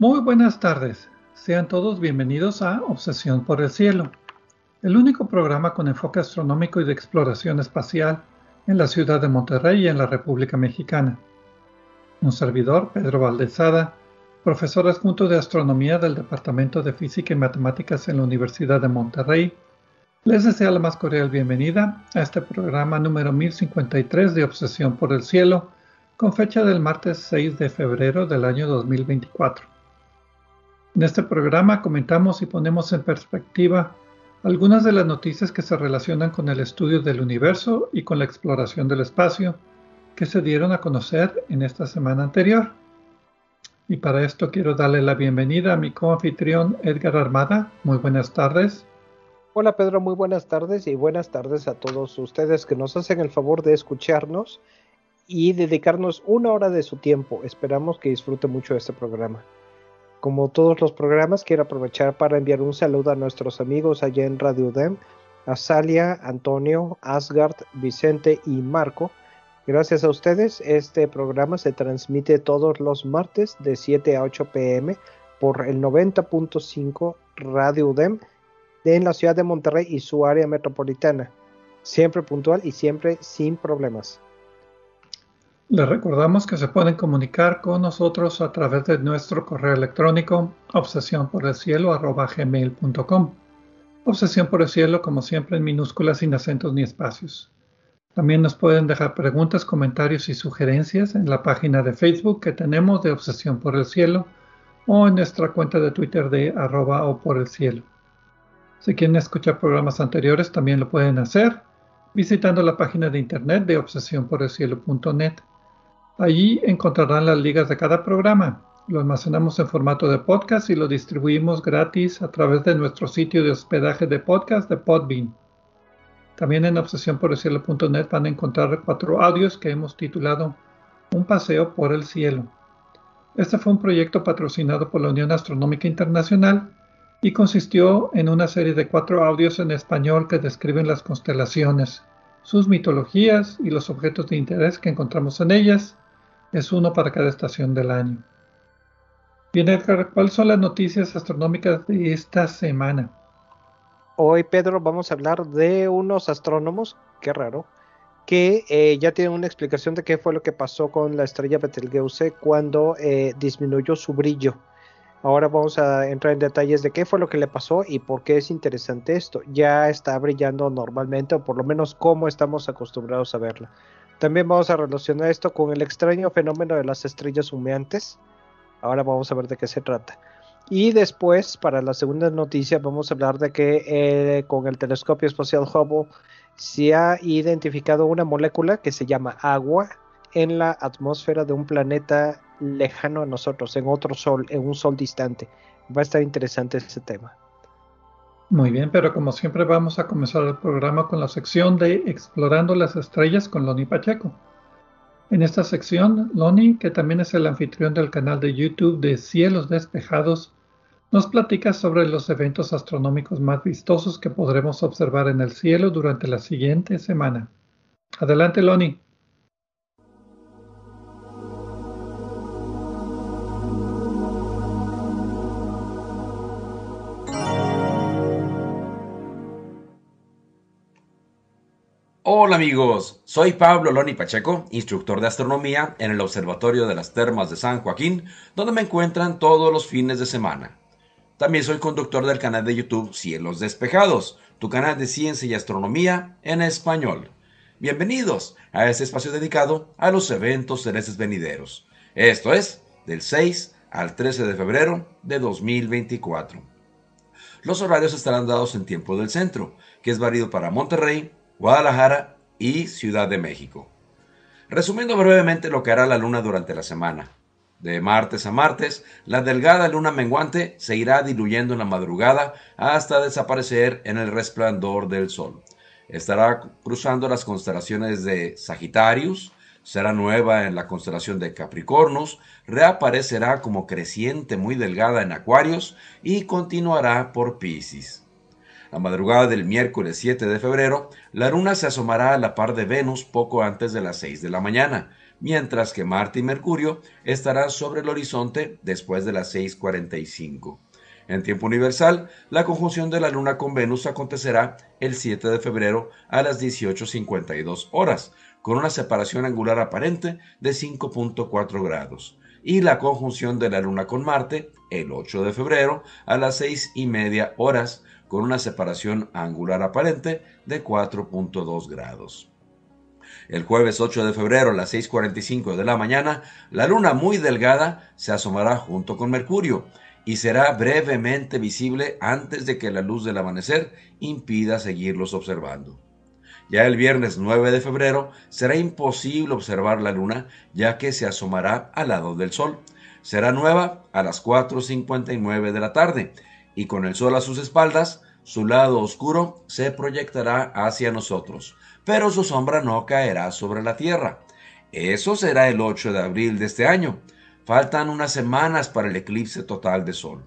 Muy buenas tardes. Sean todos bienvenidos a Obsesión por el Cielo, el único programa con enfoque astronómico y de exploración espacial en la ciudad de Monterrey y en la República Mexicana. Un servidor, Pedro Valdezada, profesor adjunto de astronomía del Departamento de Física y Matemáticas en la Universidad de Monterrey, les desea la más cordial bienvenida a este programa número 1053 de Obsesión por el Cielo, con fecha del martes 6 de febrero del año 2024. En este programa comentamos y ponemos en perspectiva algunas de las noticias que se relacionan con el estudio del universo y con la exploración del espacio que se dieron a conocer en esta semana anterior. Y para esto quiero darle la bienvenida a mi coanfitrión Edgar Armada. Muy buenas tardes. Hola Pedro, muy buenas tardes y buenas tardes a todos ustedes que nos hacen el favor de escucharnos y dedicarnos una hora de su tiempo. Esperamos que disfrute mucho este programa. Como todos los programas, quiero aprovechar para enviar un saludo a nuestros amigos allá en Radio Dem, a Salia, Antonio, Asgard, Vicente y Marco. Gracias a ustedes, este programa se transmite todos los martes de 7 a 8 pm por el 90.5 Radio UDEM en la ciudad de Monterrey y su área metropolitana. Siempre puntual y siempre sin problemas. Les recordamos que se pueden comunicar con nosotros a través de nuestro correo electrónico obsesión por el cielo Obsesión por el cielo, como siempre, en minúsculas sin acentos ni espacios. También nos pueden dejar preguntas, comentarios y sugerencias en la página de Facebook que tenemos de Obsesión por el cielo o en nuestra cuenta de Twitter de arroba por el cielo. Si quieren escuchar programas anteriores, también lo pueden hacer visitando la página de internet de obsesiónporelcielo.net. Allí encontrarán las ligas de cada programa. Lo almacenamos en formato de podcast y lo distribuimos gratis a través de nuestro sitio de hospedaje de podcast de Podbean. También en obsesiónporelcielo.net van a encontrar cuatro audios que hemos titulado Un paseo por el cielo. Este fue un proyecto patrocinado por la Unión Astronómica Internacional y consistió en una serie de cuatro audios en español que describen las constelaciones, sus mitologías y los objetos de interés que encontramos en ellas, es uno para cada estación del año. Bien, Edgar, ¿cuáles son las noticias astronómicas de esta semana? Hoy, Pedro, vamos a hablar de unos astrónomos, qué raro, que eh, ya tienen una explicación de qué fue lo que pasó con la estrella Betelgeuse cuando eh, disminuyó su brillo. Ahora vamos a entrar en detalles de qué fue lo que le pasó y por qué es interesante esto. Ya está brillando normalmente, o por lo menos como estamos acostumbrados a verla. También vamos a relacionar esto con el extraño fenómeno de las estrellas humeantes. Ahora vamos a ver de qué se trata. Y después, para la segunda noticia, vamos a hablar de que eh, con el telescopio espacial Hubble se ha identificado una molécula que se llama agua en la atmósfera de un planeta lejano a nosotros, en otro sol, en un sol distante. Va a estar interesante ese tema. Muy bien, pero como siempre vamos a comenzar el programa con la sección de Explorando las Estrellas con Loni Pacheco. En esta sección, Loni, que también es el anfitrión del canal de YouTube de Cielos Despejados, nos platica sobre los eventos astronómicos más vistosos que podremos observar en el cielo durante la siguiente semana. Adelante, Loni. Hola amigos, soy Pablo Loni Pacheco, instructor de astronomía en el Observatorio de las Termas de San Joaquín, donde me encuentran todos los fines de semana. También soy conductor del canal de YouTube Cielos Despejados, tu canal de ciencia y astronomía en español. Bienvenidos a este espacio dedicado a los eventos celestes venideros. Esto es del 6 al 13 de febrero de 2024. Los horarios estarán dados en tiempo del centro, que es válido para Monterrey, Guadalajara y Ciudad de México. Resumiendo brevemente lo que hará la luna durante la semana. De martes a martes, la delgada luna menguante se irá diluyendo en la madrugada hasta desaparecer en el resplandor del sol. Estará cruzando las constelaciones de Sagitarius, será nueva en la constelación de Capricornus, reaparecerá como creciente muy delgada en Acuarios y continuará por Pisces. La madrugada del miércoles 7 de febrero, la luna se asomará a la par de Venus poco antes de las 6 de la mañana, mientras que Marte y Mercurio estarán sobre el horizonte después de las 6.45. En tiempo universal, la conjunción de la Luna con Venus acontecerá el 7 de febrero a las 18.52 horas, con una separación angular aparente de 5.4 grados, y la conjunción de la Luna con Marte el 8 de febrero a las 6 y media horas, con una separación angular aparente de 4.2 grados. El jueves 8 de febrero a las 6.45 de la mañana, la luna muy delgada se asomará junto con Mercurio y será brevemente visible antes de que la luz del amanecer impida seguirlos observando. Ya el viernes 9 de febrero será imposible observar la luna ya que se asomará al lado del sol. Será nueva a las 4.59 de la tarde y con el sol a sus espaldas, su lado oscuro se proyectará hacia nosotros, pero su sombra no caerá sobre la tierra. Eso será el 8 de abril de este año. Faltan unas semanas para el eclipse total de sol.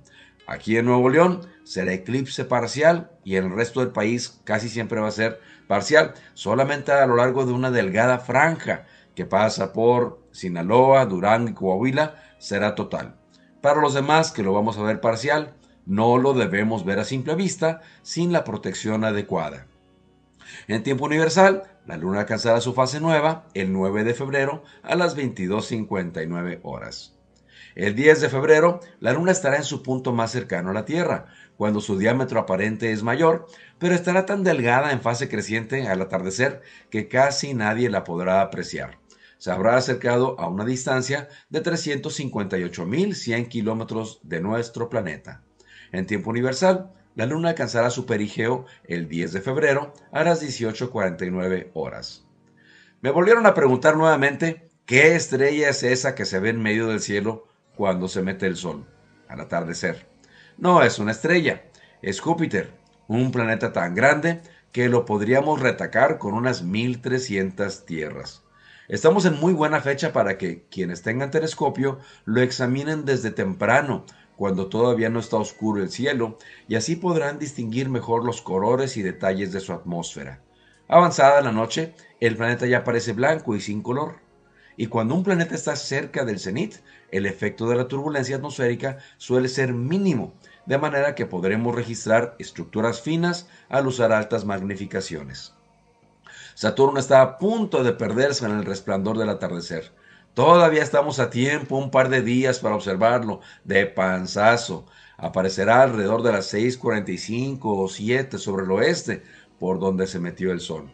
Aquí en Nuevo León será eclipse parcial y en el resto del país casi siempre va a ser parcial, solamente a lo largo de una delgada franja que pasa por Sinaloa, Durango y Coahuila será total. Para los demás que lo vamos a ver parcial, no lo debemos ver a simple vista sin la protección adecuada. En tiempo universal, la luna alcanzará su fase nueva el 9 de febrero a las 22.59 horas. El 10 de febrero, la luna estará en su punto más cercano a la Tierra, cuando su diámetro aparente es mayor, pero estará tan delgada en fase creciente al atardecer que casi nadie la podrá apreciar. Se habrá acercado a una distancia de 358.100 kilómetros de nuestro planeta. En tiempo universal, la luna alcanzará su perigeo el 10 de febrero a las 18.49 horas. Me volvieron a preguntar nuevamente qué estrella es esa que se ve en medio del cielo cuando se mete el sol, al atardecer. No es una estrella, es Júpiter, un planeta tan grande que lo podríamos retacar con unas 1300 tierras. Estamos en muy buena fecha para que quienes tengan telescopio lo examinen desde temprano cuando todavía no está oscuro el cielo, y así podrán distinguir mejor los colores y detalles de su atmósfera. Avanzada la noche, el planeta ya parece blanco y sin color. Y cuando un planeta está cerca del cenit, el efecto de la turbulencia atmosférica suele ser mínimo, de manera que podremos registrar estructuras finas al usar altas magnificaciones. Saturno está a punto de perderse en el resplandor del atardecer. Todavía estamos a tiempo, un par de días para observarlo de panzazo. Aparecerá alrededor de las 6.45 o 7 sobre el oeste, por donde se metió el sol.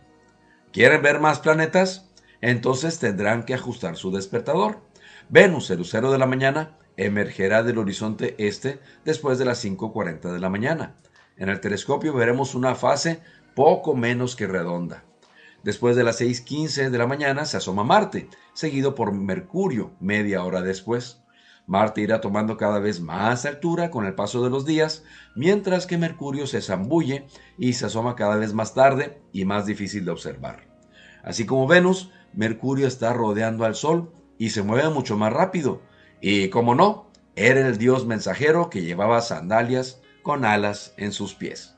¿Quieren ver más planetas? Entonces tendrán que ajustar su despertador. Venus, el lucero de la mañana, emergerá del horizonte este después de las 5.40 de la mañana. En el telescopio veremos una fase poco menos que redonda. Después de las 6.15 de la mañana se asoma Marte, seguido por Mercurio media hora después. Marte irá tomando cada vez más altura con el paso de los días, mientras que Mercurio se zambulle y se asoma cada vez más tarde y más difícil de observar. Así como Venus, Mercurio está rodeando al Sol y se mueve mucho más rápido. Y como no, era el dios mensajero que llevaba sandalias con alas en sus pies.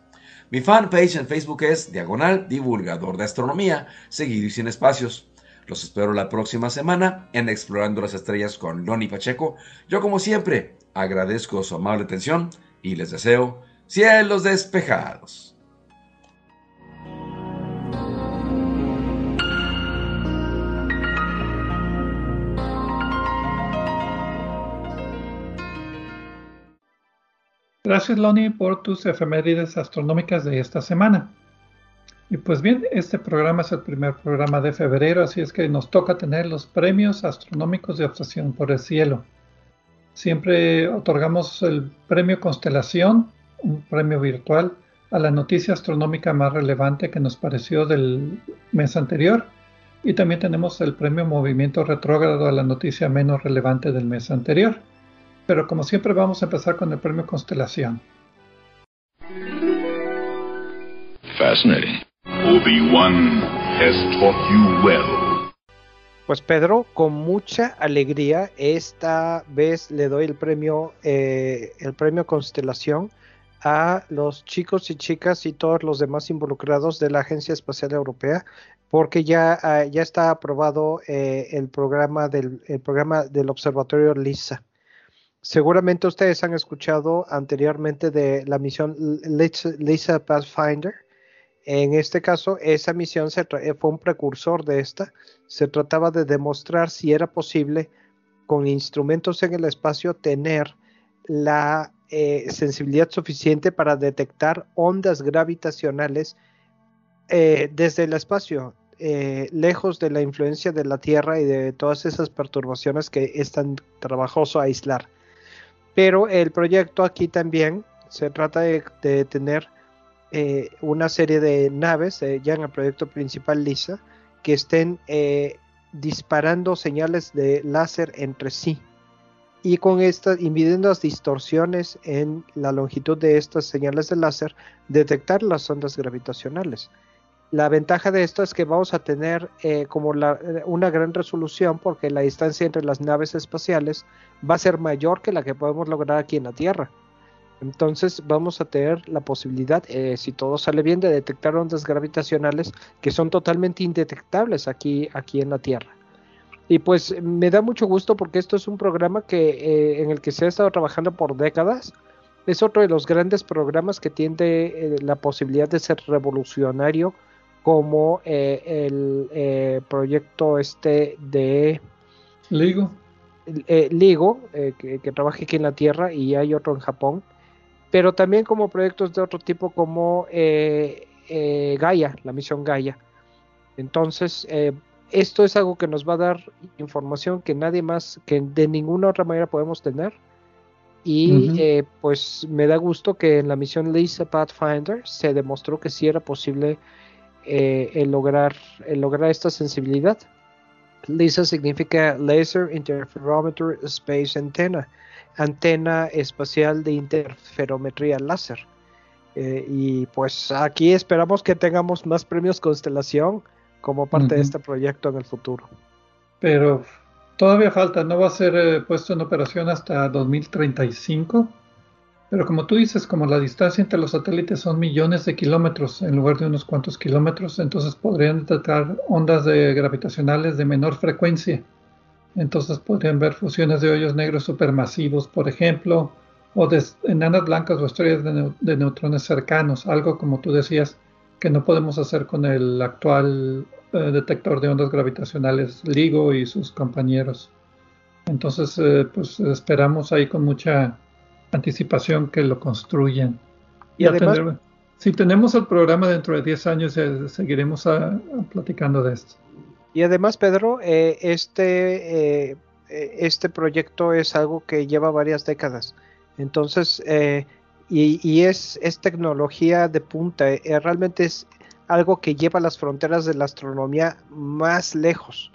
Mi fanpage en Facebook es Diagonal Divulgador de Astronomía, seguido y sin espacios. Los espero la próxima semana en Explorando las Estrellas con Loni Pacheco. Yo como siempre agradezco su amable atención y les deseo cielos despejados. Gracias, Loni, por tus efemérides astronómicas de esta semana. Y pues bien, este programa es el primer programa de febrero, así es que nos toca tener los premios astronómicos de obsesión por el cielo. Siempre otorgamos el premio Constelación, un premio virtual, a la noticia astronómica más relevante que nos pareció del mes anterior. Y también tenemos el premio Movimiento Retrógrado a la noticia menos relevante del mes anterior. Pero como siempre vamos a empezar con el premio Constelación. Fascinating. Obi-Wan has taught you well. Pues Pedro, con mucha alegría, esta vez le doy el premio, eh, el premio Constelación a los chicos y chicas y todos los demás involucrados de la Agencia Espacial Europea porque ya, ah, ya está aprobado eh, el, programa del, programa del Observatorio LISA. Seguramente ustedes han escuchado anteriormente de la misión LISA Pathfinder. En este caso, esa misión se eh, fue un precursor de esta. Se trataba de demostrar si era posible, con instrumentos en el espacio, tener la eh, sensibilidad suficiente para detectar ondas gravitacionales desde el espacio. Eh, lejos de la influencia de la Tierra y de todas esas perturbaciones que es tan trabajoso aislar. Pero el proyecto aquí también se trata de, tener eh, una serie de naves, eh, ya en el proyecto principal LISA, que estén disparando señales de láser entre sí. Y con estas, invidiendo las distorsiones en la longitud de estas señales de láser, detectar las ondas gravitacionales. La ventaja de esto es que vamos a tener eh, como eh, una gran resolución porque la distancia entre las naves espaciales va a ser mayor que la que podemos lograr aquí en la Tierra. Entonces vamos a tener la posibilidad, eh, si todo sale bien, de detectar ondas gravitacionales que son totalmente indetectables aquí, aquí en la Tierra. Y pues me da mucho gusto porque esto es un programa que, en el que se ha estado trabajando por décadas. Es otro de los grandes programas que tiene la posibilidad de ser revolucionario como eh, el eh, proyecto este de Ligo, eh, Ligo que, trabaja aquí en la Tierra y hay otro en Japón, pero también como proyectos de otro tipo como Gaia, la misión Gaia. Entonces, esto es algo que nos va a dar información que nadie más, que de ninguna otra manera podemos tener. Y pues me da gusto que en la misión Lisa Pathfinder se demostró que sí era posible eh, el, lograr, el lograr esta sensibilidad. LISA significa Laser Interferometer Space Antenna, antena espacial de interferometría láser. Eh, y pues aquí esperamos que tengamos más premios Constelación como parte de este proyecto en el futuro. Pero todavía falta, no va a ser eh, puesto en operación hasta 2035. Pero como tú dices, como la distancia entre los satélites son millones de kilómetros en lugar de unos cuantos kilómetros, entonces podrían detectar ondas de gravitacionales de menor frecuencia. Entonces podrían ver fusiones de hoyos negros supermasivos, por ejemplo, o de enanas blancas o estrellas de, neutrones cercanos, algo como tú decías que no podemos hacer con el actual eh, detector de ondas gravitacionales LIGO y sus compañeros. Entonces, eh, pues esperamos ahí con mucha anticipación que lo construyen. Y además, si tenemos el programa dentro de 10 años, eh, seguiremos ah, platicando de esto. Y además, Pedro, eh, este, eh, este proyecto es algo que lleva varias décadas. Entonces, y, y, es, es tecnología de punta. realmente es algo que lleva las fronteras de la astronomía más lejos.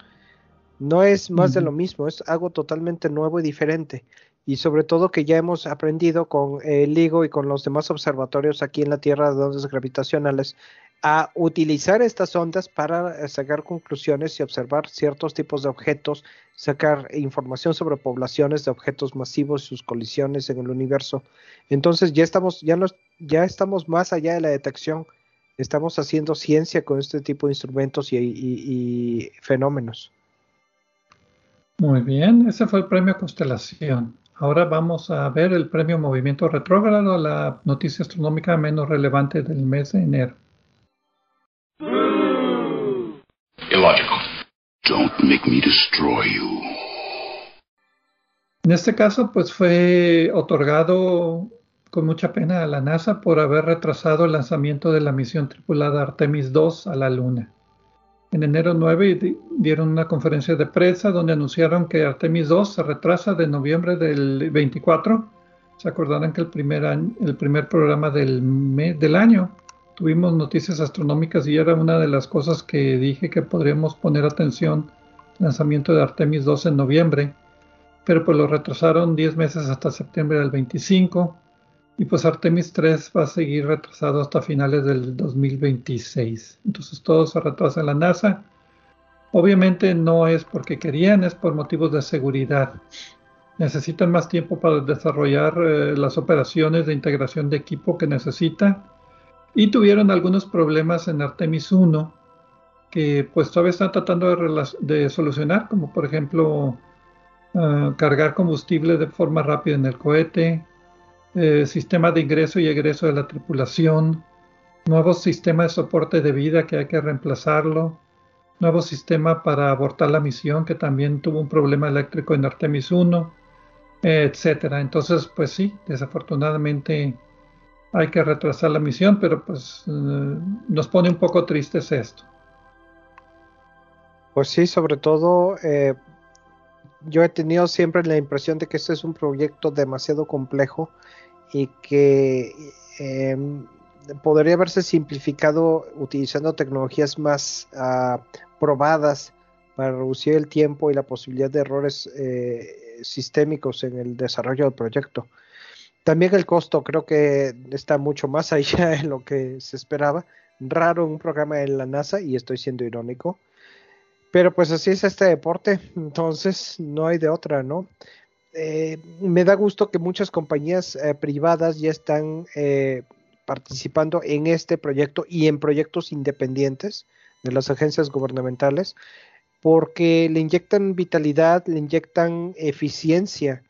No es más de lo mismo, es algo totalmente nuevo y diferente y sobre todo que ya hemos aprendido con el LIGO y con los demás observatorios aquí en la Tierra de ondas gravitacionales a utilizar estas ondas para eh, sacar conclusiones y observar ciertos tipos de objetos, sacar información sobre poblaciones de objetos masivos y sus colisiones en el universo. Entonces ya estamos, ya nos, ya estamos más allá de la detección, estamos haciendo ciencia con este tipo de instrumentos y fenómenos. Muy bien, ese fue el premio Constelación. Ahora vamos a ver el premio Movimiento Retrógrado, la noticia astronómica menos relevante del mes de enero. En este caso, pues fue otorgado con mucha pena a la NASA por haber retrasado el lanzamiento de la misión tripulada Artemis 2 a la Luna. En enero 9 dieron una conferencia de prensa donde anunciaron que Artemis 2 se retrasa de noviembre del 24. Se acordarán que el primer, el primer programa del, mes, del año tuvimos noticias astronómicas y era una de las cosas que dije que podríamos poner atención, lanzamiento de Artemis 2 en noviembre, pero pues lo retrasaron 10 meses hasta septiembre del 25 y pues Artemis 3 va a seguir retrasado hasta finales del 2026. Entonces todo se retrasa en la NASA. Obviamente no es porque querían, es por motivos de seguridad. Necesitan más tiempo para desarrollar eh, las operaciones de integración de equipo que necesita y tuvieron algunos problemas en Artemis 1 que pues todavía están tratando de, solucionar, como por ejemplo ah, cargar combustible de forma rápida en el cohete, eh, sistema de ingreso y egreso de la tripulación, nuevo sistema de soporte de vida que hay que reemplazarlo, nuevo sistema para abortar la misión que también tuvo un problema eléctrico en Artemis 1, etcétera. Entonces, pues sí, desafortunadamente hay que retrasar la misión, pero pues eh, nos pone un poco tristes esto. Pues sí, sobre todo eh, yo he tenido siempre la impresión de que este es un proyecto demasiado complejo y que em, podría haberse simplificado utilizando tecnologías más ah, probadas para reducir el tiempo y la posibilidad de errores eh, sistémicos en el desarrollo del proyecto. También el costo creo que está mucho más allá de lo que se esperaba. Raro un programa de la NASA, y estoy siendo irónico. Pero pues así es este deporte, entonces no hay de otra, ¿no? Eh, me da gusto que muchas compañías eh, privadas ya están eh, participando en este proyecto y en proyectos independientes de las agencias gubernamentales, porque le inyectan vitalidad, le inyectan eficiencia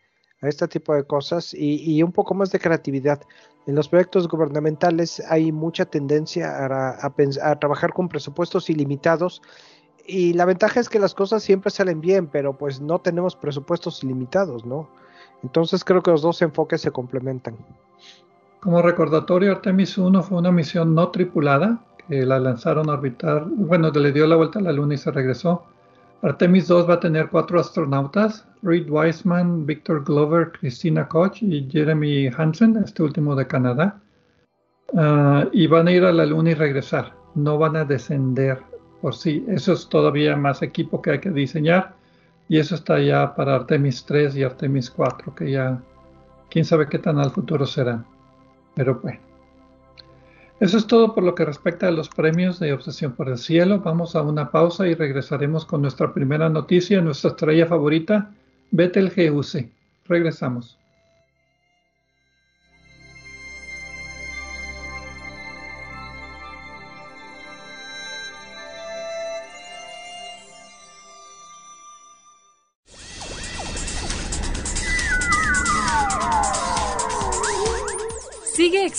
a este tipo de cosas y, un poco más de creatividad. En los proyectos gubernamentales hay mucha tendencia a, trabajar con presupuestos ilimitados y la ventaja es que las cosas siempre salen bien, pero pues no tenemos presupuestos ilimitados, ¿no? Entonces creo que los dos enfoques se complementan. Como recordatorio, Artemis 1 fue una misión no tripulada que la lanzaron a orbitar, bueno, le dio la vuelta a la Luna y se regresó. Artemis 2 va a tener cuatro astronautas, Reed Wiseman, Victor Glover, Christina Koch y Jeremy Hansen, este último de Canadá. Ah, y van a ir a la Luna y regresar, no van a descender por sí. Eso es todavía más equipo que hay que diseñar y eso está ya para Artemis 3 y Artemis 4, que ya quién sabe qué tan al futuro serán. Pero bueno. Eso es todo por lo que respecta a los premios de Obsesión por el Cielo. Vamos a una pausa y regresaremos con nuestra primera noticia, nuestra estrella favorita, Betelgeuse. Regresamos.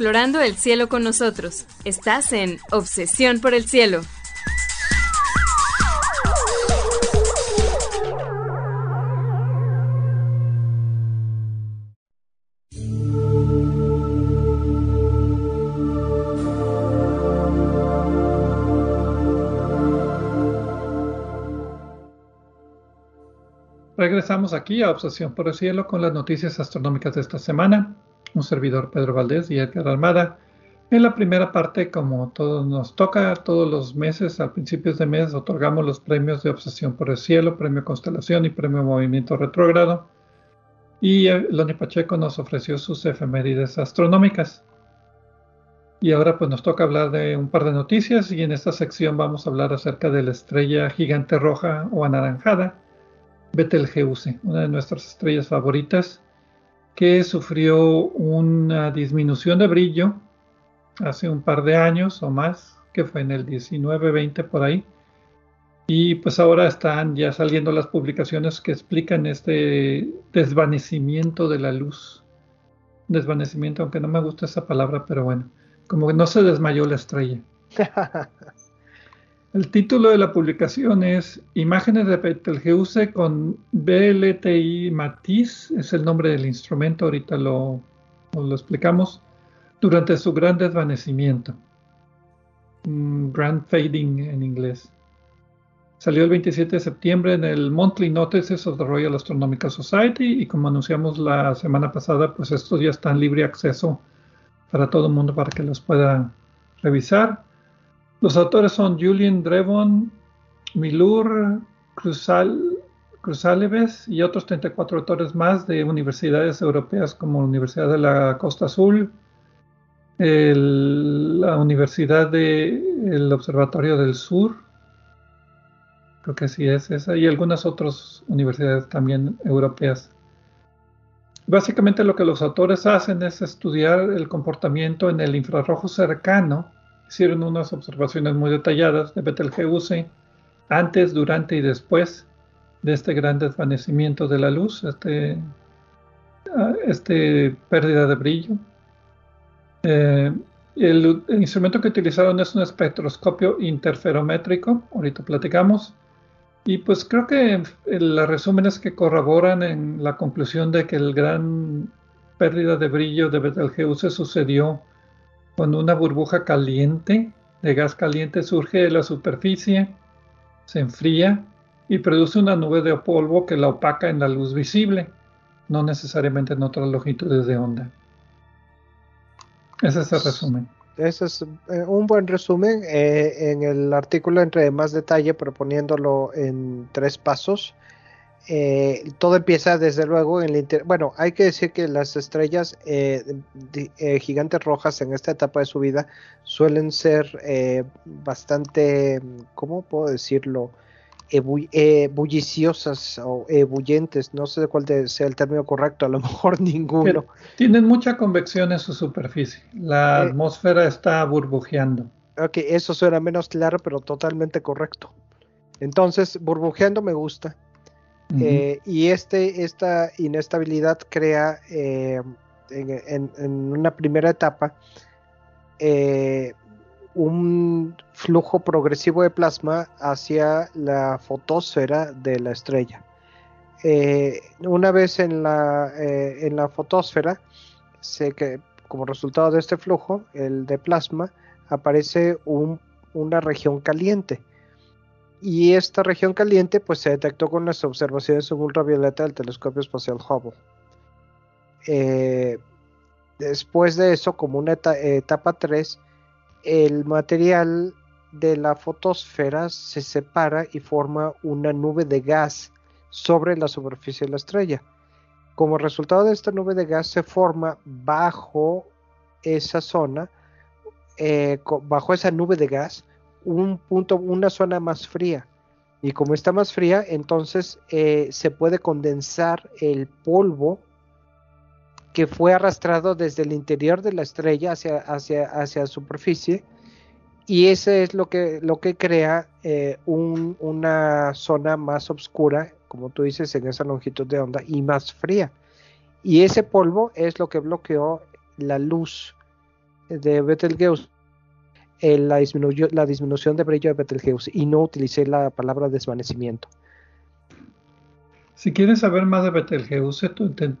Explorando el cielo con nosotros. Estás en Obsesión por el Cielo. Regresamos aquí a Obsesión por el Cielo con las noticias astronómicas de esta semana un servidor Pedro Valdés y Edgar Armada. En la primera parte, como todos nos toca, todos los meses, a principios de mes, otorgamos los premios de Obsesión por el Cielo, Premio Constelación y Premio Movimiento Retrógrado. Y Loni Pacheco nos ofreció sus efemérides astronómicas. Y ahora pues nos toca hablar de un par de noticias y en esta sección vamos a hablar acerca de la estrella gigante roja o anaranjada, Betelgeuse, una de nuestras estrellas favoritas, que sufrió una disminución de brillo hace un par de años o más, que fue en el 19-20 por ahí. Y pues ahora están ya saliendo las publicaciones que explican este desvanecimiento de la luz. Desvanecimiento, aunque no me gusta esa palabra, pero bueno, como que no se desmayó la estrella. El título de la publicación es Imágenes de Betelgeuse con BLTI Matiz, es el nombre del instrumento, ahorita lo, lo explicamos durante su gran desvanecimiento. Grand Fading en inglés. Salió el 27 de septiembre en el Monthly Notices of the Royal Astronomical Society y como anunciamos la semana pasada, pues estos ya están libre acceso para todo el mundo para que los pueda revisar. Los autores son Julian Drevon, Milur, Cruzal, Cruzaleves y otros 34 autores más de universidades europeas como la Universidad de la Costa Azul, la Universidad del Observatorio del Sur, creo que sí es esa, y algunas otras universidades también europeas. Básicamente lo que los autores hacen es estudiar el comportamiento en el infrarrojo cercano. Hicieron unas observaciones muy detalladas de Betelgeuse antes, durante y después de este gran desvanecimiento de la luz, este, ah, este pérdida de brillo. Eh, el, instrumento que utilizaron es un espectroscopio interferométrico, ahorita platicamos, y pues creo que el resumen es que corroboran en la conclusión de que el gran pérdida de brillo de Betelgeuse sucedió cuando una burbuja caliente, de gas caliente, surge de la superficie, se enfría y produce una nube de polvo que la opaca en la luz visible, no necesariamente en otras longitudes de onda. Ese es el resumen. Ese es eh, un buen resumen. Eh, en el artículo entre más detalle, proponiéndolo en tres pasos. Eh, todo empieza desde luego en el inter bueno hay que decir que las estrellas gigantes rojas en esta etapa de su vida suelen ser bastante cómo puedo decirlo bulliciosas o ebullentes, no sé cuál sea el término correcto, a lo mejor ninguno. tienen mucha convección en su superficie, la eh, atmósfera está burbujeando. Ok, eso suena menos claro, pero totalmente correcto. Entonces, burbujeando me gusta. Eh, y este, esta inestabilidad crea eh, en, en, una primera etapa un flujo progresivo de plasma hacia la fotosfera de la estrella. Eh, una vez en la, eh, en la fotosfera, sé que como resultado de este flujo, el de plasma, aparece una región caliente. Y esta región caliente pues, se detectó con las observaciones ultravioleta del telescopio espacial Hubble. Eh, después de eso, como una etapa 3, el material de la fotosfera se separa y forma una nube de gas sobre la superficie de la estrella. Como resultado de esta nube de gas se forma bajo esa zona, eh, bajo esa nube de gas, un punto, una zona más fría. Y como está más fría, entonces eh, se puede condensar el polvo que fue arrastrado desde el interior de la estrella hacia, hacia, hacia la superficie y ese es lo que, lo que crea eh, una zona más oscura, como tú dices, en esa longitud de onda y más fría. Y ese polvo es lo que bloqueó la luz de Betelgeuse, la, la disminución de brillo de Betelgeuse, y no utilicé la palabra desvanecimiento. Si quieres saber más de Betelgeuse,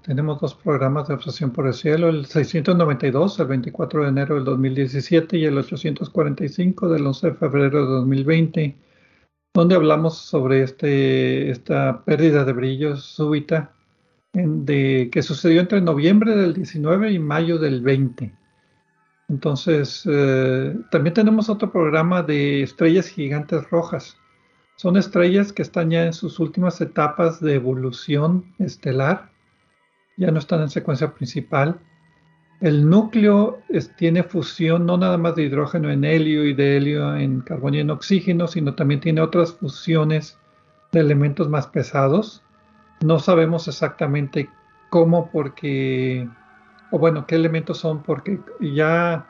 tenemos dos programas de obsesión por el cielo, el 692, el 24 de enero del 2017, y el 845 del 11 de febrero de 2020, donde hablamos sobre este, esta pérdida de brillo súbita de, que sucedió entre noviembre del 19 y mayo del 20. Entonces, eh, también tenemos otro programa de estrellas gigantes rojas. Son estrellas que están ya en sus últimas etapas de evolución estelar. Ya no están en secuencia principal. El núcleo tiene fusión no nada más de hidrógeno en helio y de helio en carbono y en oxígeno, sino también tiene otras fusiones de elementos más pesados. No sabemos exactamente cómo, porque, o bueno, qué elementos son, porque ya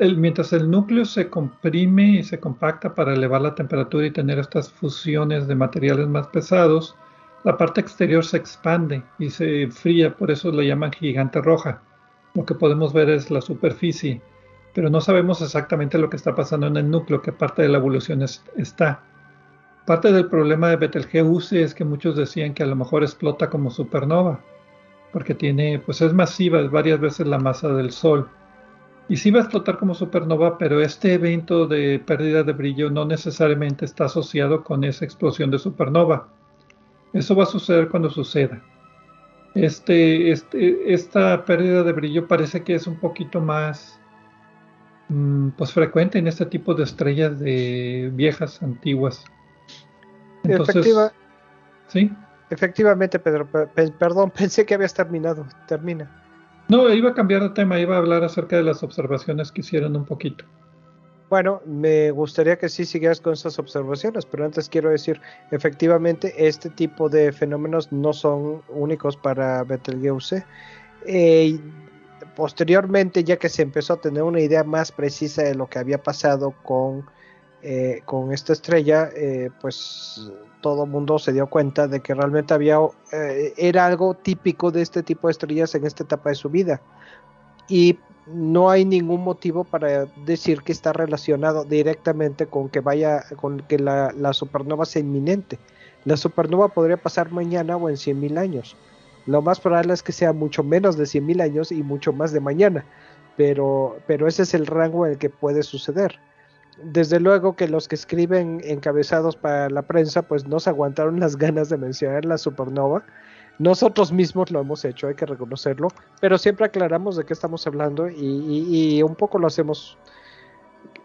mientras el núcleo se comprime y se compacta para elevar la temperatura y tener estas fusiones de materiales más pesados, la parte exterior se expande y se enfría, por eso le llaman gigante roja. Lo que podemos ver es la superficie, pero no sabemos exactamente lo que está pasando en el núcleo, qué parte de la evolución está. Parte del problema de Betelgeuse es que muchos decían que a lo mejor explota como supernova, porque tiene, pues es masiva, es varias veces la masa del Sol. Y sí va a explotar como supernova, pero este evento de pérdida de brillo no necesariamente está asociado con esa explosión de supernova. Eso va a suceder cuando suceda. Este, este, esta pérdida de brillo parece que es un poquito más mm, pues frecuente en este tipo de estrellas de viejas, antiguas. Efectiva, ¿sí? Efectivamente, Pedro. perdón, pensé que habías terminado. Termina. No, iba a cambiar de tema, iba a hablar acerca de las observaciones que hicieron un poquito. Bueno, me gustaría que sí siguieras con esas observaciones, pero antes quiero decir, efectivamente, este tipo de fenómenos no son únicos para Betelgeuse. Eh, posteriormente, ya que se empezó a tener una idea más precisa de lo que había pasado con eh, con esta estrella, eh, pues todo mundo se dio cuenta de que realmente había, eh, era algo típico de este tipo de estrellas en esta etapa de su vida. Y no hay ningún motivo para decir que está relacionado directamente con que vaya, con que la, supernova sea inminente. La supernova podría pasar mañana o en 100.000 años. Lo más probable es que sea mucho menos de 100.000 años y mucho más de mañana. Pero, pero ese es el rango en el que puede suceder desde luego que los que escriben encabezados para la prensa pues no se aguantaron las ganas de mencionar la supernova. Nosotros mismos lo hemos hecho, hay que reconocerlo, pero siempre aclaramos de qué estamos hablando y, un poco lo hacemos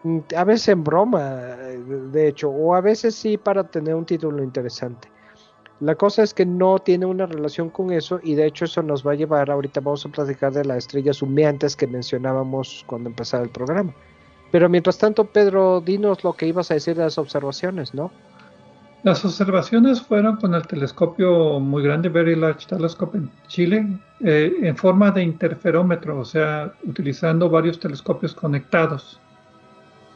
mm, a veces en broma, de hecho, o a veces sí para tener un título interesante. La cosa es que no tiene una relación con eso y de hecho eso nos va a llevar, ahorita vamos a platicar de las estrellas humeantes que mencionábamos cuando empezaba el programa. Pero mientras tanto, Pedro, dinos lo que ibas a decir de las observaciones, ¿no? Las observaciones fueron con el telescopio muy grande, Very Large Telescope en Chile, eh, en forma de interferómetro, o sea, utilizando varios telescopios conectados.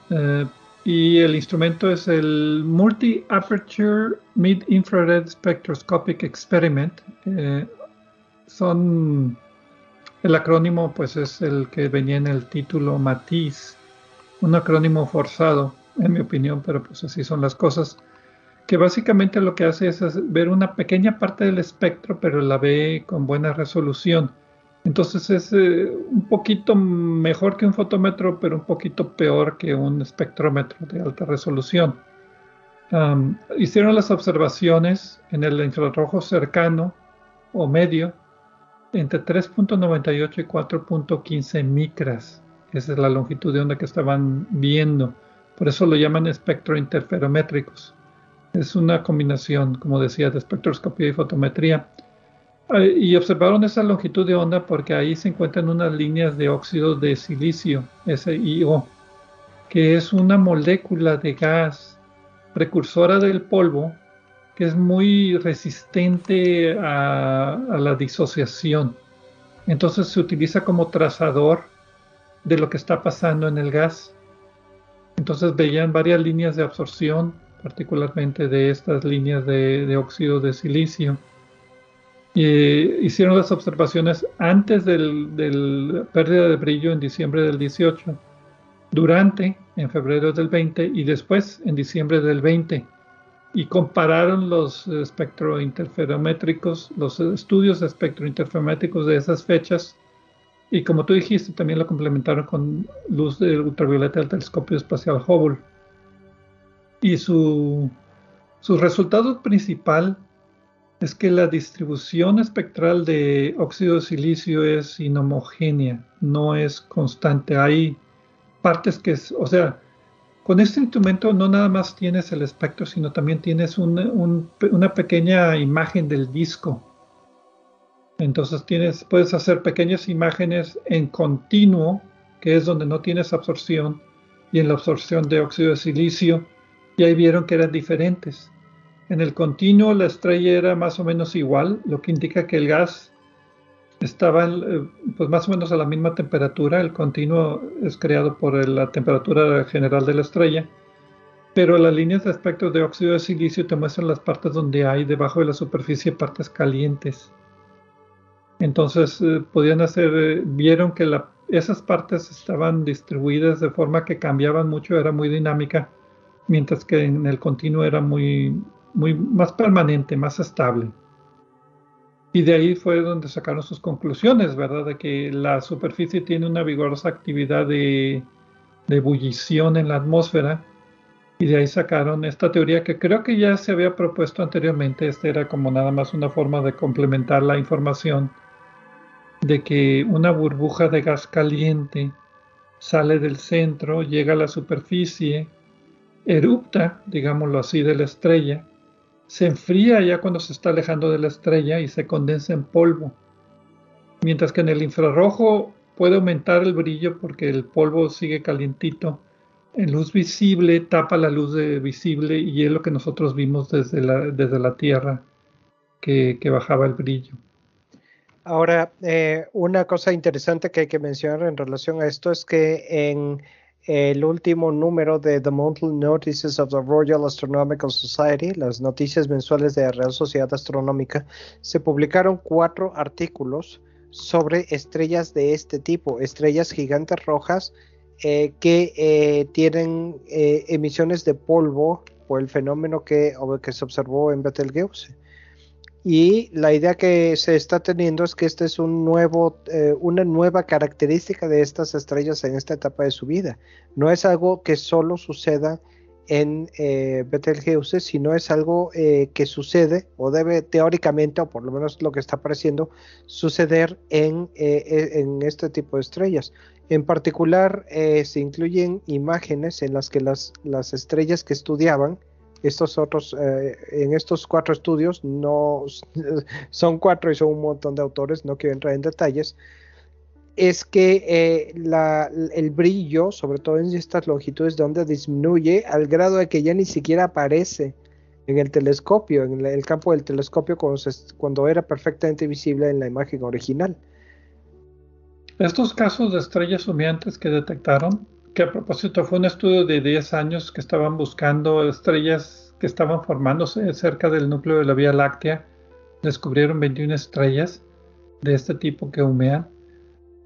Eh, y el instrumento es el Multi Aperture Mid Infrared Spectroscopic Experiment. Son el acrónimo, pues es el que venía en el título MATIS un acrónimo forzado, en mi opinión, pero pues así son las cosas, que básicamente lo que hace es ver una pequeña parte del espectro, pero la ve con buena resolución. Entonces es eh, un poquito mejor que un fotómetro, pero un poquito peor que un espectrómetro de alta resolución. hicieron las observaciones en el infrarrojo cercano o medio entre 3.98 y 4.15 micras. Esa es la longitud de onda que estaban viendo. Por eso lo llaman espectro interferométricos. Es una combinación, como decía, de espectroscopía y fotometría. Y observaron esa longitud de onda porque ahí se encuentran unas líneas de óxido de silicio, SiO, que es una molécula de gas precursora del polvo que es muy resistente a, a la disociación. Entonces se utiliza como trazador de lo que está pasando en el gas. Entonces veían varias líneas de absorción, particularmente de estas líneas de, óxido de silicio. Y hicieron las observaciones antes del, del, pérdida de brillo en diciembre del 18, durante en febrero del 20 y después en diciembre del 20. Y compararon los espectrointerferométricos, los estudios espectrointerferométricos de esas fechas y como tú dijiste, también lo complementaron con luz de ultravioleta del telescopio espacial Hubble. Y su, su resultado principal es que la distribución espectral de óxido de silicio es inhomogénea, no es constante. Hay partes que, es, o sea, con este instrumento no nada más tienes el espectro, sino también tienes una pequeña imagen del disco. Entonces tienes, puedes hacer pequeñas imágenes en continuo, que es donde no tienes absorción, y en la absorción de óxido de silicio, y ahí vieron que eran diferentes. En el continuo la estrella era más o menos igual, lo que indica que el gas estaba eh, pues más o menos a la misma temperatura. El continuo es creado por la temperatura general de la estrella. Pero las líneas de espectro de óxido de silicio te muestran las partes donde hay debajo de la superficie partes calientes. Entonces eh, podían hacer, eh, vieron que esas partes estaban distribuidas de forma que cambiaban mucho, era muy dinámica, mientras que en el continuo era muy, muy más permanente, más estable. Y de ahí fue donde sacaron sus conclusiones, ¿verdad? De que la superficie tiene una vigorosa actividad de, de ebullición en la atmósfera. Y de ahí sacaron esta teoría que creo que ya se había propuesto anteriormente. Esta era como nada más una forma de complementar la información de que una burbuja de gas caliente sale del centro, llega a la superficie, erupta, digámoslo así, de la estrella se enfría ya cuando se está alejando de la estrella y se condensa en polvo. Mientras que en el infrarrojo puede aumentar el brillo porque el polvo sigue calientito. En luz visible tapa la luz visible y es lo que nosotros vimos desde la, desde la Tierra, que, bajaba el brillo. Ahora, eh, una cosa interesante que hay que mencionar en relación a esto es que en el último número de The Monthly Notices of the Royal Astronomical Society, las noticias mensuales de la Real Sociedad Astronómica, se publicaron cuatro artículos sobre estrellas de este tipo, estrellas gigantes rojas eh, que eh, tienen eh, emisiones de polvo por el fenómeno que, que se observó en Betelgeuse. Y la idea que se está teniendo es que esta es un nuevo, eh, una nueva característica de estas estrellas en esta etapa de su vida. No es algo que solo suceda en eh, Betelgeuse, sino es algo eh, que sucede o debe teóricamente, o por lo menos lo que está pareciendo, suceder en, e, en este tipo de estrellas. En particular, se incluyen imágenes en las que las, las estrellas que estudiaban, estos otros, eh, en estos cuatro estudios, no son cuatro y son un montón de autores, no quiero entrar en detalles, es que eh, el brillo, sobre todo en estas longitudes de onda, disminuye al grado de que ya ni siquiera aparece en el telescopio, en el campo del telescopio cuando, cuando era perfectamente visible en la imagen original. Estos casos de estrellas humeantes que detectaron que a propósito fue un estudio de 10 años que estaban buscando estrellas que estaban formándose cerca del núcleo de la Vía Láctea. Descubrieron 21 estrellas de este tipo que humean.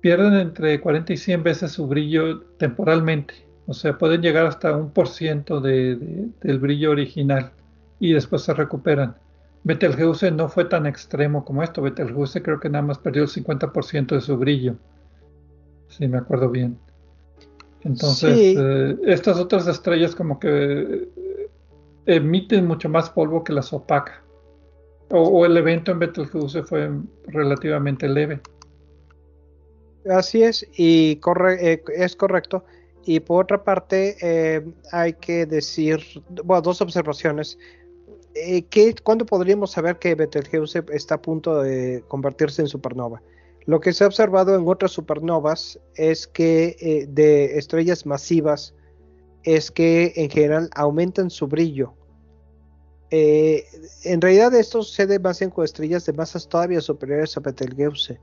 Pierden entre 40 y 100 veces su brillo temporalmente. O sea, pueden llegar hasta un por ciento de, del brillo original y después se recuperan. Betelgeuse no fue tan extremo como esto. Betelgeuse creo que nada más perdió el 50% de su brillo. Si me acuerdo bien. Entonces, eh, estas otras estrellas como que eh, emiten mucho más polvo que las opaca. O, el evento en Betelgeuse fue relativamente leve. Así es, y corre, eh, es correcto. Y por otra parte, hay que decir, bueno, dos observaciones. ¿qué, ¿Cuándo podríamos saber que Betelgeuse está a punto de convertirse en supernova? Lo que se ha observado en otras supernovas es que eh, de estrellas masivas es que en general aumentan su brillo. Eh, en realidad esto sucede más en estrellas de masas todavía superiores a Betelgeuse,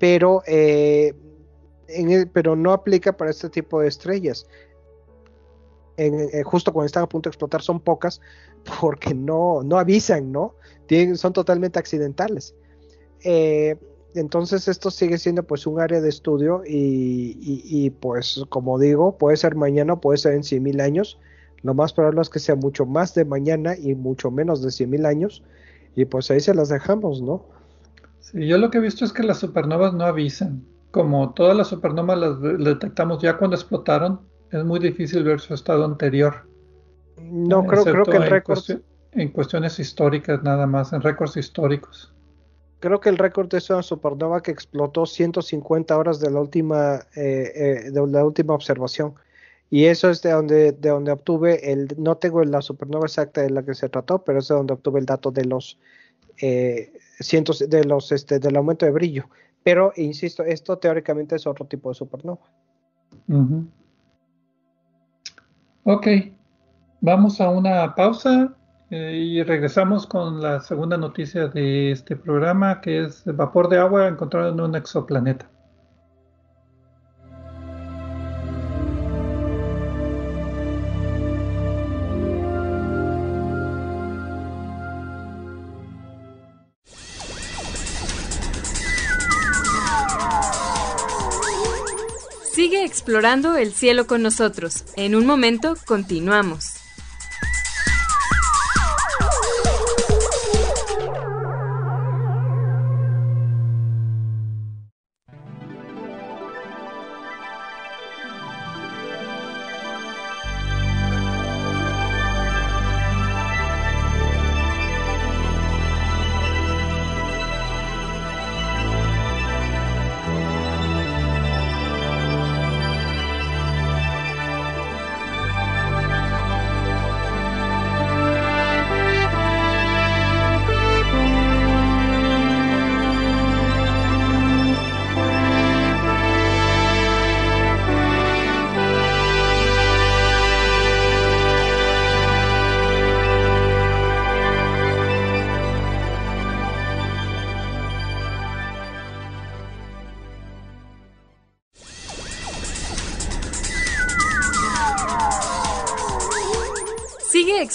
pero, eh, pero no aplica para este tipo de estrellas. justo cuando están a punto de explotar son pocas porque no, no avisan, ¿no? son totalmente accidentales. Entonces esto sigue siendo pues un área de estudio y, pues como digo, puede ser mañana, puede ser en 100 mil años. Lo más probable es que sea mucho más de mañana y mucho menos de 100 mil años. Y pues ahí se las dejamos, ¿no? Sí, yo lo que he visto es que las supernovas no avisan. Como todas las supernovas las detectamos ya cuando explotaron, es muy difícil ver su estado anterior. No, creo, creo que el récord... en cuestiones históricas nada más, en récords históricos. Creo que el récord es una supernova que explotó 150 horas de la última, eh, eh, de la última observación. Y eso es de donde, de donde obtuve el, no tengo la supernova exacta de la que se trató, pero es de donde obtuve el dato de los eh, cientos, de los, este, del aumento de brillo. Pero, insisto, esto teóricamente es otro tipo de supernova. Ok, vamos a una pausa eh, y regresamos con la segunda noticia de este programa, que es vapor de agua encontrado en un exoplaneta. Sigue explorando el cielo con nosotros. En un momento continuamos.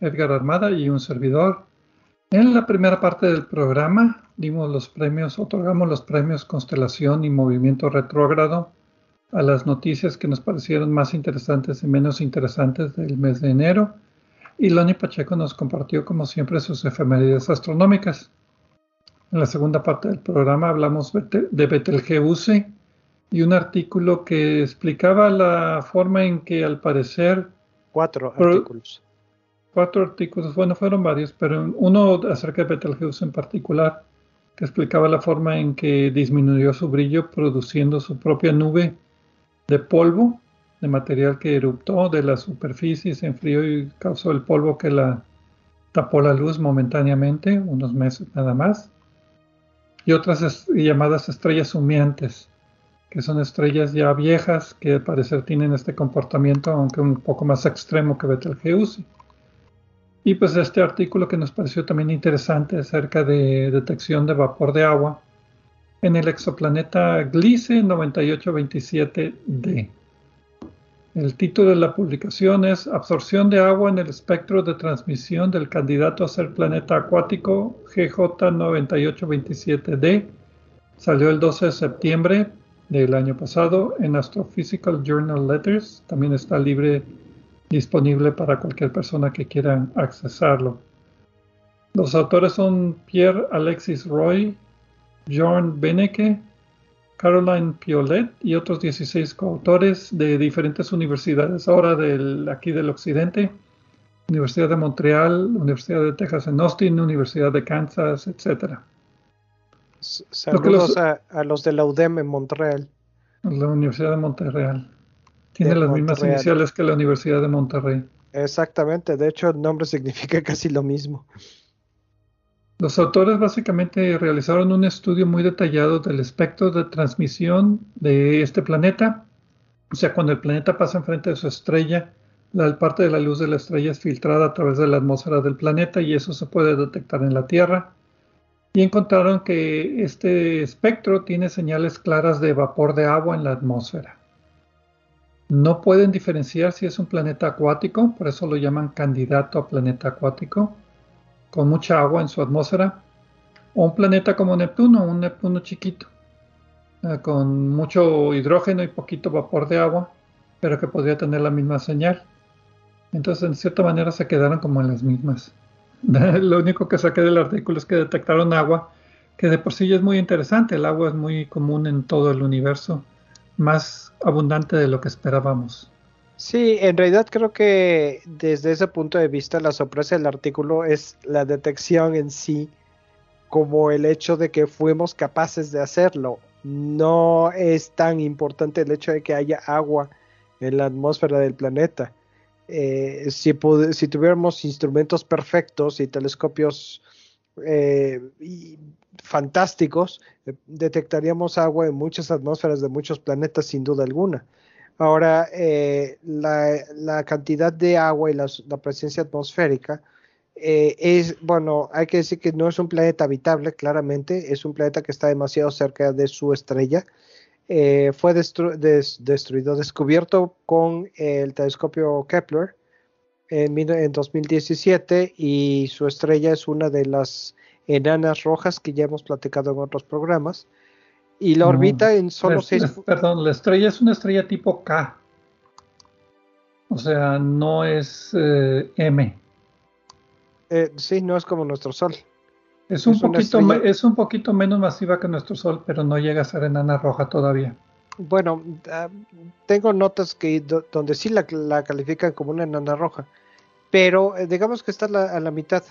Edgar Armada y un servidor. En la primera parte del programa dimos los premios, otorgamos los premios Constelación y Movimiento Retrógrado a las noticias que nos parecieron más interesantes y menos interesantes del mes de enero. Y Loni Pacheco nos compartió, como siempre, sus efemérides astronómicas. En la segunda parte del programa hablamos de Betelgeuse y un artículo que explicaba la forma en que, al parecer, cuatro artículos cuatro artículos, bueno, fueron varios, pero uno acerca de Betelgeuse en particular, que explicaba la forma en que disminuyó su brillo produciendo su propia nube de polvo, de material que eruptó de la superficie, se enfrió y causó el polvo que la tapó la luz momentáneamente, unos meses nada más. Y otras llamadas estrellas humeantes, que son estrellas ya viejas que al parecer tienen este comportamiento, aunque un poco más extremo que Betelgeuse. Y pues este artículo que nos pareció también interesante acerca de detección de vapor de agua en el exoplaneta Gliese 9827d. El título de la publicación es Absorción de agua en el espectro de transmisión del candidato a ser planeta acuático GJ9827d. Salió el 12 de septiembre del año pasado en Astrophysical Journal Letters. También está libre disponible para cualquier persona que quiera accesarlo. Los autores son Pierre Alexis Roy, John Beneke, Caroline Piolet y otros 16 coautores de diferentes universidades, ahora del, aquí del occidente, Universidad de Montreal, Universidad de Texas en Austin, Universidad de Kansas, etc. Saludos a, a, los de la UDEM en Montreal. La Universidad de Montreal. Tiene las mismas iniciales que la Universidad de Monterrey. Exactamente, de hecho el nombre significa casi lo mismo. Los autores básicamente realizaron un estudio muy detallado del espectro de transmisión de este planeta. O sea, cuando el planeta pasa enfrente de su estrella, la parte de la luz de la estrella es filtrada a través de la atmósfera del planeta y eso se puede detectar en la Tierra. Y encontraron que este espectro tiene señales claras de vapor de agua en la atmósfera. No pueden diferenciar si es un planeta acuático, por eso lo llaman candidato a planeta acuático, con mucha agua en su atmósfera, o un planeta como Neptuno, un Neptuno chiquito, eh, con mucho hidrógeno y poquito vapor de agua, pero que podría tener la misma señal. Entonces, en cierta manera, se quedaron como en las mismas. Lo único que saqué del artículo es que detectaron agua, que de por sí ya es muy interesante. El agua es muy común en todo el universo, más abundante de lo que esperábamos. Sí, en realidad creo que desde ese punto de vista la sorpresa del artículo es la detección en sí, como el hecho de que fuimos capaces de hacerlo. No es tan importante el hecho de que haya agua en la atmósfera del planeta. Eh, si, si, tuviéramos instrumentos perfectos y telescopios eh, fantásticos, eh, detectaríamos agua en muchas atmósferas de muchos planetas sin duda alguna. Ahora, eh, la, cantidad de agua y la, presencia atmosférica es, bueno, hay que decir que no es un planeta habitable, claramente, es un planeta que está demasiado cerca de su estrella. Fue destruido, descubierto con el telescopio Kepler en, en 2017 y su estrella es una de las enanas rojas que ya hemos platicado en otros programas y la orbita en solo seis... Perdón, la estrella es una estrella tipo K. O sea, no es eh, M. Eh, sí, no es como nuestro Sol. Es un, poquito, es un poquito menos masiva que nuestro Sol, pero no llega a ser enana roja todavía. Bueno, ah, tengo notas que donde sí la, califican como una enana roja, pero eh, digamos que está a la mitad.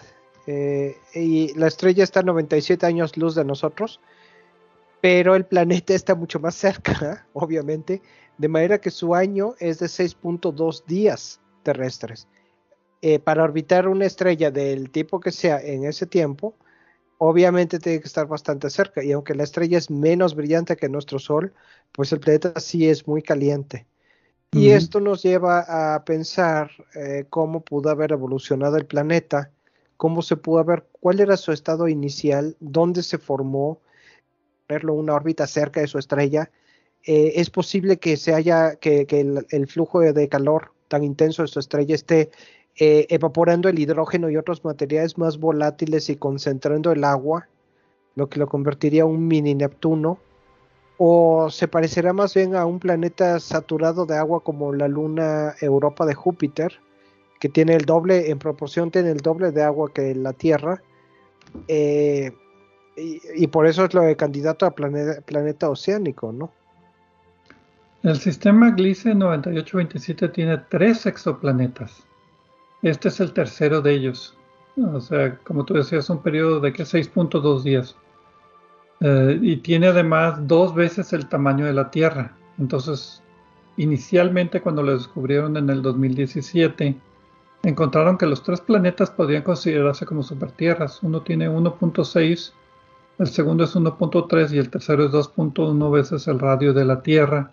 y la estrella está a 97 años luz de nosotros pero el planeta está mucho más cerca, obviamente, de manera que su año es de 6.2 días terrestres. Eh, para orbitar una estrella del tipo que sea en ese tiempo, obviamente tiene que estar bastante cerca. Y aunque la estrella es menos brillante que nuestro Sol, pues el planeta sí es muy caliente. Y esto nos lleva a pensar eh, cómo pudo haber evolucionado el planeta, cómo se pudo haber, cuál era su estado inicial, dónde se formó, ponerlo una órbita cerca de su estrella, eh, es posible que se haya, que, el, flujo de calor tan intenso de su estrella esté eh, evaporando el hidrógeno y otros materiales más volátiles y concentrando el agua, lo que lo convertiría en un mini Neptuno, o se parecerá más bien a un planeta saturado de agua como la luna Europa de Júpiter, que tiene el doble, en proporción tiene el doble de agua que la Tierra. Eh, y, por eso es lo de candidato a planeta, oceánico, ¿no? El sistema Gliese 9827 tiene tres exoplanetas. Este es el tercero de ellos. O sea, como tú decías, un periodo de que 6.2 días. Eh, y tiene además dos veces el tamaño de la Tierra. Entonces, inicialmente cuando lo descubrieron en el 2017, encontraron que los tres planetas podrían considerarse como supertierras. Uno tiene 1.6 el segundo es 1.3 y el tercero es 2.1 veces el radio de la Tierra.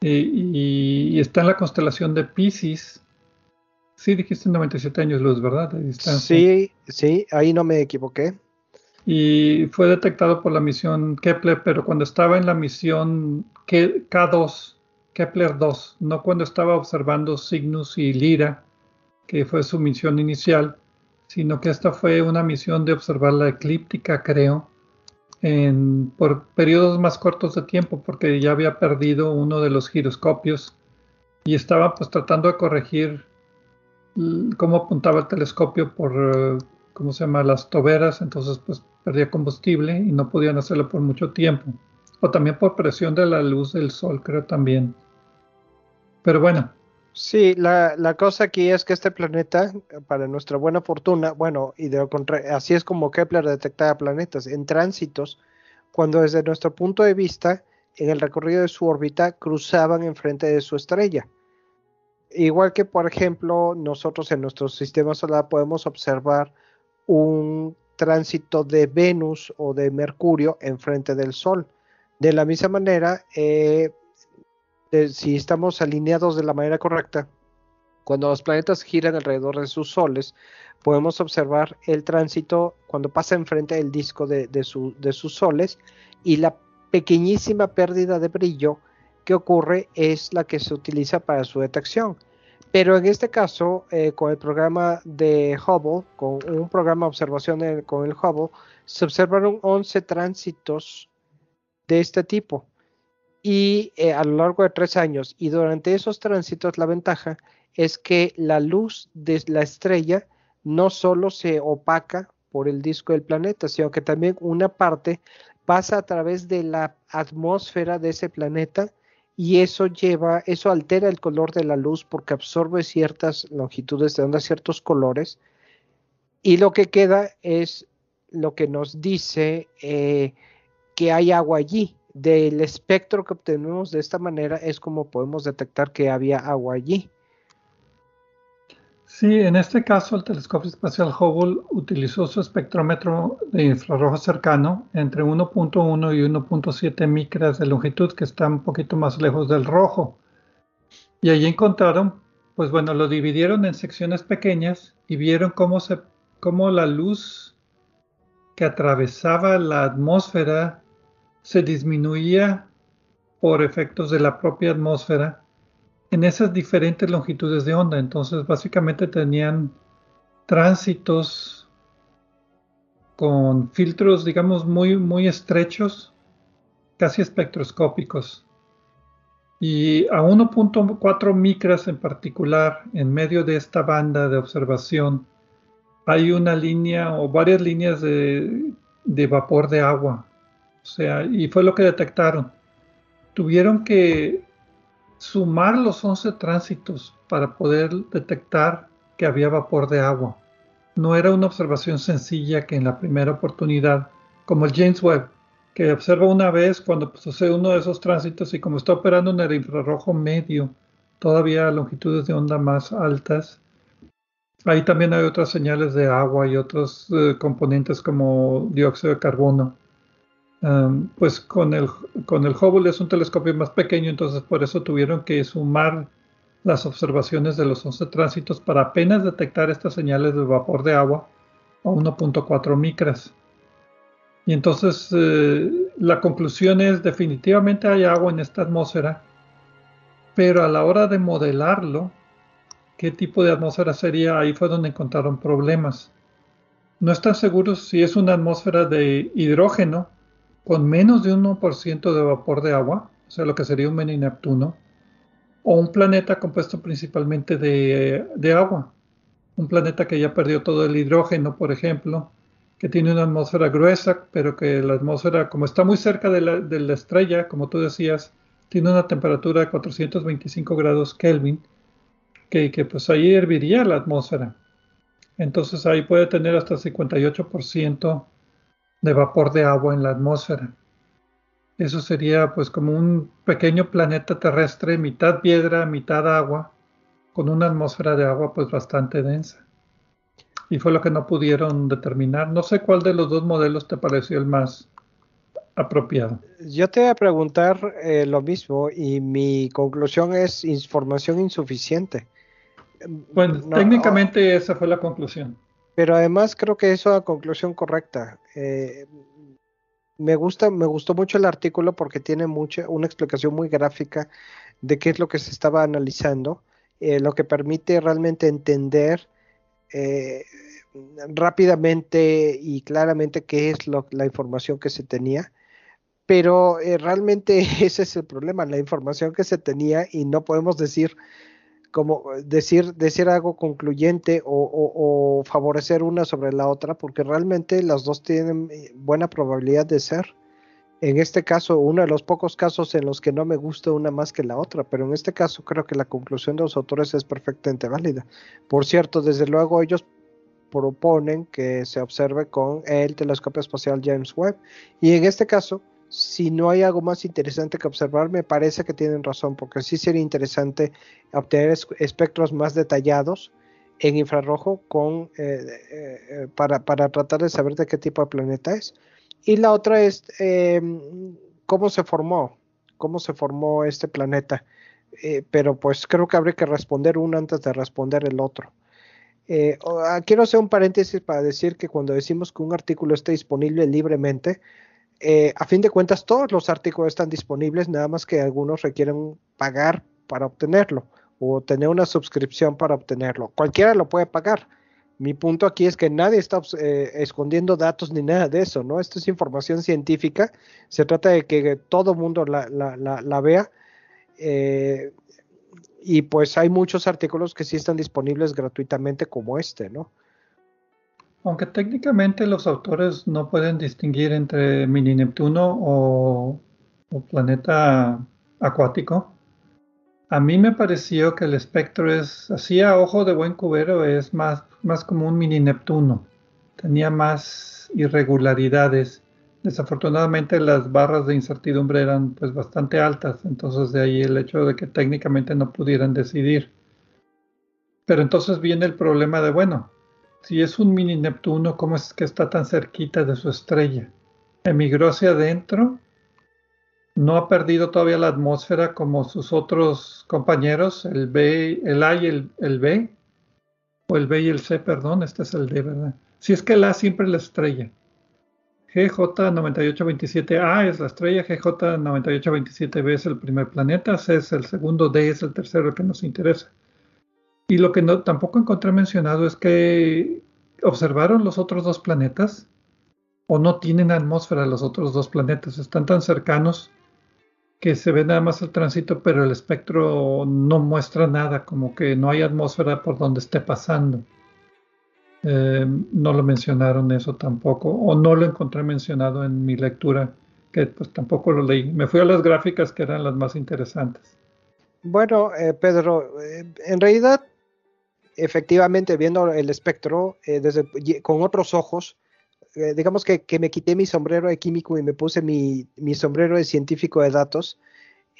Y, está en la constelación de Pisces. Sí, dijiste 97 años luz, ¿verdad? Sí, sí, ahí no me equivoqué. Y fue detectado por la misión Kepler, pero cuando estaba en la misión K2, Kepler 2, no cuando estaba observando Cygnus y Lyra, que fue su misión inicial, sino que esta fue una misión de observar la eclíptica, creo, en, por periodos más cortos de tiempo, porque ya había perdido uno de los giroscopios y estaba pues tratando de corregir cómo apuntaba el telescopio por, eh, ¿cómo se llama?, las toberas, entonces pues perdía combustible y no podían hacerlo por mucho tiempo. O también por presión de la luz del sol, creo también. Pero bueno, Sí, la, cosa aquí es que este planeta, para nuestra buena fortuna, bueno, y de así es como Kepler detectaba planetas en tránsitos, cuando desde nuestro punto de vista, en el recorrido de su órbita, cruzaban enfrente de su estrella. Igual que, por ejemplo, nosotros en nuestro sistema solar podemos observar un tránsito de Venus o de Mercurio enfrente del Sol. De la misma manera, eh, si estamos alineados de la manera correcta, cuando los planetas giran alrededor de sus soles, podemos observar el tránsito cuando pasa enfrente del disco de, sus soles y la pequeñísima pérdida de brillo que ocurre es la que se utiliza para su detección. Pero en este caso, eh, con el programa de Hubble, con un programa de observación con el Hubble, se observaron 11 tránsitos de este tipo y eh, a lo largo de tres años. Y durante esos tránsitos la ventaja es que la luz de la estrella no solo se opaca por el disco del planeta, sino que también una parte pasa a través de la atmósfera de ese planeta y eso lleva, eso altera el color de la luz porque absorbe ciertas longitudes de onda, ciertos colores, y lo que queda es lo que nos dice eh, que hay agua allí. Del espectro que obtenemos de esta manera es como podemos detectar que había agua allí. Sí, en este caso el telescopio espacial Hubble utilizó su espectrómetro de infrarrojo cercano entre 1.1 y 1.7 micras de longitud, que está un poquito más lejos del rojo. Y allí encontraron, pues bueno, lo dividieron en secciones pequeñas y vieron cómo, se, cómo la luz que atravesaba la atmósfera se disminuía por efectos de la propia atmósfera en esas diferentes longitudes de onda. Entonces, básicamente tenían tránsitos con filtros, digamos, muy, muy estrechos, casi espectroscópicos. Y a 1.4 micras en particular, en medio de esta banda de observación, hay una línea o varias líneas de, de vapor de agua. O sea, y fue lo que detectaron. Tuvieron que sumar los 11 tránsitos para poder detectar que había vapor de agua. No era una observación sencilla que en la primera oportunidad, como el James Webb, que observa una vez cuando sucede uno de esos tránsitos y como está operando en el infrarrojo medio, todavía a longitudes de onda más altas. Ahí también hay otras señales de agua y otros eh, componentes como dióxido de carbono pues con el, con el Hubble es un telescopio más pequeño, entonces por eso tuvieron que sumar las observaciones de los 11 tránsitos para apenas detectar estas señales de vapor de agua a 1.4 micras. Y entonces eh, la conclusión es definitivamente hay agua en esta atmósfera, pero a la hora de modelarlo, qué tipo de atmósfera sería, ahí fue donde encontraron problemas. No están seguros si es una atmósfera de hidrógeno, con menos de 1% de vapor de agua, o sea, lo que sería un mini Neptuno, o un planeta compuesto principalmente de, agua. Un planeta que ya perdió todo el hidrógeno, por ejemplo, que tiene una atmósfera gruesa, pero que la atmósfera, como está muy cerca de la, estrella, como tú decías, tiene una temperatura de 425 grados Kelvin, que, que pues ahí herviría la atmósfera. Entonces ahí puede tener hasta 58% de vapor de agua en la atmósfera. Eso sería pues como un pequeño planeta terrestre, mitad piedra, mitad agua, con una atmósfera de agua pues bastante densa. Y fue lo que no pudieron determinar. No sé cuál de los dos modelos te pareció el más apropiado. Yo te voy a preguntar eh, lo mismo y mi conclusión es información insuficiente. Bueno, técnicamente esa fue la conclusión. Pero además creo que eso es la conclusión correcta. Eh, me gusta, me gustó mucho el artículo porque tiene mucha, una explicación muy gráfica de qué es lo que se estaba analizando, eh, lo que permite realmente entender eh, rápidamente y claramente qué es la información que se tenía. Pero realmente ese es el problema, la información que se tenía y no podemos decir como decir, decir algo concluyente o, favorecer una sobre la otra, porque realmente las dos tienen eh, buena probabilidad de ser. En este caso, uno de los pocos casos en los que no me gusta una más que la otra, pero en este caso creo que la conclusión de los autores es perfectamente válida. Por cierto, desde luego ellos proponen que se observe con el telescopio espacial James Webb y en este caso si no hay algo más interesante que observar, me parece que tienen razón, porque sí sería interesante obtener espectros más detallados en infrarrojo eh, eh, eh, para, tratar de saber de qué tipo de planeta es. Y la otra es em, cómo se formó, cómo se formó este planeta. pero pues creo que habría que responder uno antes de responder el otro. Ah, quiero hacer un paréntesis para decir que cuando decimos que un artículo está disponible libremente, eh, a fin de cuentas, todos los artículos están disponibles, nada más que algunos requieren pagar para obtenerlo. o tener una suscripción para obtenerlo. Cualquiera lo puede pagar. Mi punto aquí es que nadie está eh, escondiendo datos ni nada de eso, ¿no? Esto es información científica. Se trata de que todo mundo la, vea. Eh, y pues hay muchos artículos que sí están disponibles gratuitamente como este, ¿no? Aunque técnicamente los autores no pueden distinguir entre mini Neptuno o, planeta acuático, a mí me pareció que el espectro es, así a ojo de buen cubero, es más, más como un mini Neptuno. Tenía más irregularidades. Desafortunadamente las barras de incertidumbre eran pues bastante altas, entonces de ahí el hecho de que técnicamente no pudieran decidir. Pero entonces viene el problema de, bueno, si es un mini Neptuno, ¿cómo es que está tan cerquita de su estrella? ¿Emigró hacia adentro? ¿No ha perdido todavía la atmósfera como sus otros compañeros, el B, el A y el, el B? O el B y el C, perdón, este es el D, ¿verdad? Si es que el A siempre es la estrella. GJ9827A es la estrella, GJ9827B es el primer planeta, C es el segundo, D es el tercero que nos interesa. Y lo que no, tampoco encontré mencionado es que observaron los otros dos planetas o no tienen atmósfera los otros dos planetas. Están tan cercanos que se ve nada más el tránsito, pero el espectro no muestra nada, como que no hay atmósfera por donde esté pasando. Eh, no lo mencionaron eso tampoco, o no lo encontré mencionado en mi lectura, que pues tampoco lo leí. Me fui a las gráficas que eran las más interesantes. Bueno, eh, Pedro, eh, en realidad efectivamente viendo el espectro eh, desde, con otros ojos, eh, digamos que, me quité mi sombrero de químico y me puse mi, sombrero de científico de datos,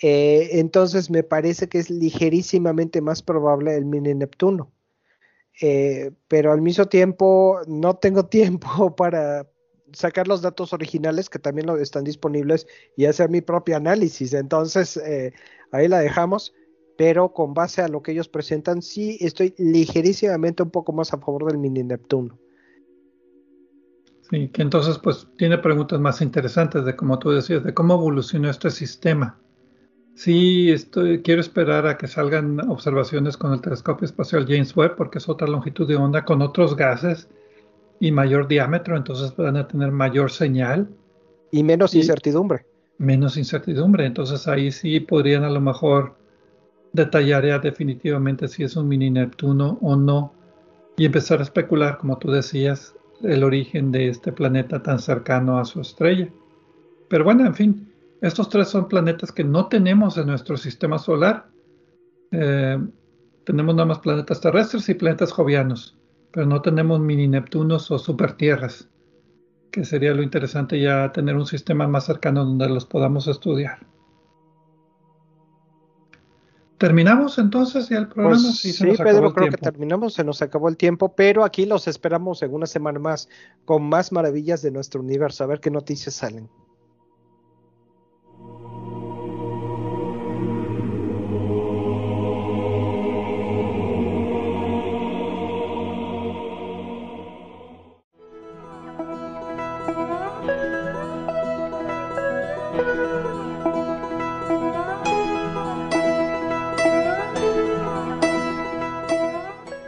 eh, entonces me parece que es ligerísimamente más probable el mini Neptuno. pero al mismo tiempo no tengo tiempo para sacar los datos originales que también están disponibles y hacer mi propio análisis. Entonces, ahí la dejamos pero con base a lo que ellos presentan, sí estoy ligerísimamente un poco más a favor del mini Neptuno. Sí, que entonces pues tiene preguntas más interesantes de como tú decías, de cómo evolucionó este sistema. Sí, estoy, quiero esperar a que salgan observaciones con el telescopio espacial James Webb, porque es otra longitud de onda con otros gases y mayor diámetro, entonces van a tener mayor señal. Y menos incertidumbre. Menos incertidumbre, entonces ahí sí podrían a lo mejor detallaría definitivamente si es un mini Neptuno o no y empezar a especular, como tú decías, el origen de este planeta tan cercano a su estrella. Pero bueno, en fin, estos tres son planetas que no tenemos en nuestro sistema solar. Eh, tenemos nada más planetas terrestres y planetas jovianos, pero no tenemos mini Neptunos o supertierras, que sería lo interesante ya tener un sistema más cercano donde los podamos estudiar. ¿Terminamos entonces ya el programa? Pues sí, Pedro, creo que terminamos, se nos acabó el tiempo, pero aquí los esperamos en una semana más con más maravillas de nuestro universo, a ver qué noticias salen.